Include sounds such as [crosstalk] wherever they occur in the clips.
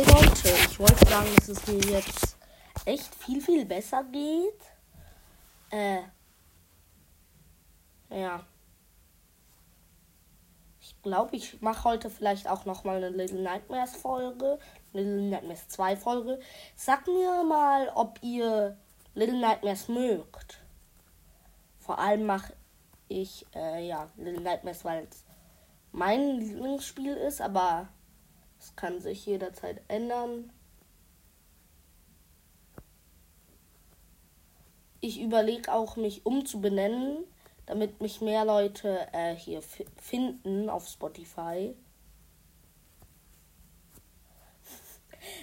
Hey Leute, ich wollte sagen, dass es mir jetzt echt viel, viel besser geht. Äh. Ja. Ich glaube, ich mache heute vielleicht auch nochmal eine Little Nightmares Folge. Little Nightmares 2 Folge. Sagt mir mal, ob ihr Little Nightmares mögt. Vor allem mache ich, äh, ja, Little Nightmares, weil es mein Lieblingsspiel ist, aber es kann sich jederzeit ändern. Ich überlege auch, mich umzubenennen, damit mich mehr Leute äh, hier finden auf Spotify. [laughs]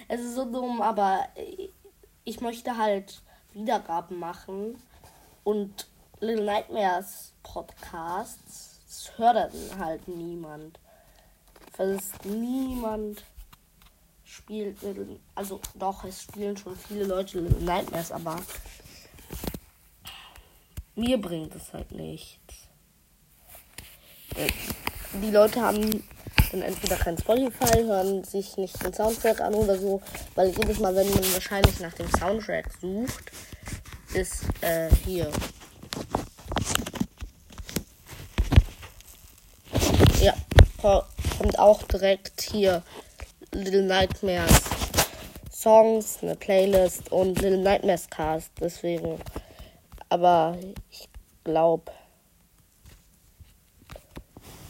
Es ist so dumm, aber ich möchte halt Wiedergaben machen und Little Nightmares Podcasts. Das hört dann halt niemand. Fast niemand spielt Little. Also doch, es spielen schon viele Leute Little Nightmares, aber mir bringt es halt nichts. Äh, die Leute haben dann entweder kein Spotify, hören sich nicht den Soundtrack an oder so, weil jedes Mal, wenn man wahrscheinlich nach dem Soundtrack sucht, ist äh, hier. Ja, kommt auch direkt hier Little Nightmares Songs, eine Playlist und Little Nightmares Cast. Deswegen. Aber ich glaube,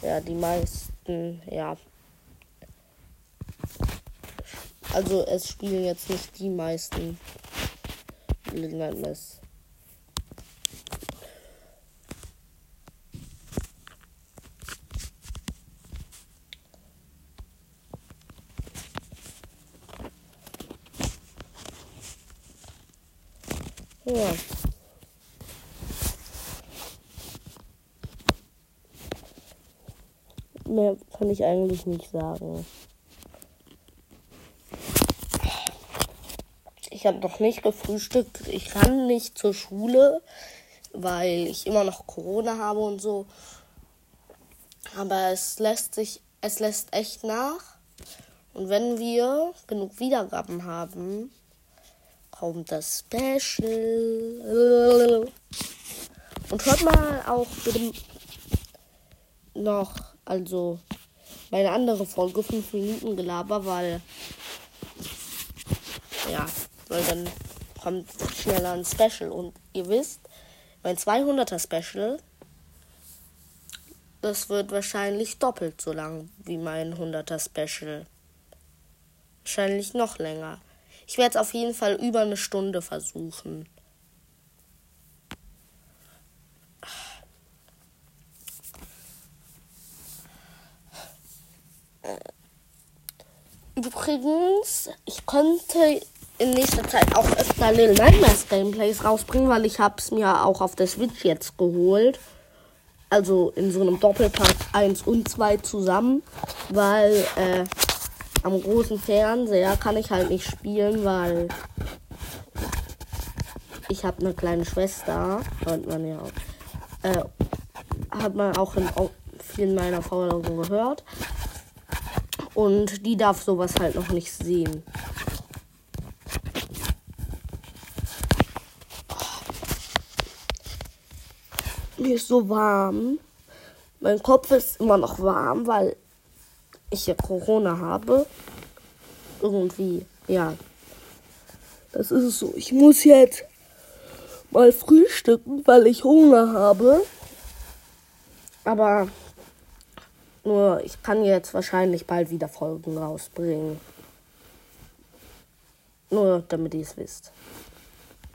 ja, die meisten, ja. Also es spielen jetzt nicht die meisten Little Nightmares. Ja. Mehr kann ich eigentlich nicht sagen. Ich habe noch nicht gefrühstückt. Ich kann nicht zur Schule, weil ich immer noch Corona habe und so. Aber es lässt sich, es lässt echt nach. Und wenn wir genug Wiedergaben haben, kommt das Special. Und hört mal auch noch, also meine andere Folge, 5 Minuten Gelaber, weil ja, weil dann kommt schneller ein Special. Und ihr wisst, mein 200er Special, das wird wahrscheinlich doppelt so lang wie mein 100er Special. Wahrscheinlich noch länger. Ich werde es auf jeden Fall über eine Stunde versuchen. Übrigens, ich konnte in nächster Zeit auch öfter Little Nightmares Gameplays rausbringen, weil ich es mir auch auf der Switch jetzt geholt. Also in so einem Doppelpack 1 und 2 zusammen, weil äh, am großen Fernseher kann ich halt nicht spielen, weil ich habe eine kleine Schwester, hört man ja auch. Äh, hat man auch in vielen meiner Vorlesungen gehört. Und die darf sowas halt noch nicht sehen. Mir ist so warm. Mein Kopf ist immer noch warm, weil ich ja Corona habe. Irgendwie, ja. Das ist es so. Ich muss jetzt mal frühstücken, weil ich Hunger habe. Aber nur, ich kann jetzt wahrscheinlich bald wieder Folgen rausbringen. Nur damit ihr es wisst.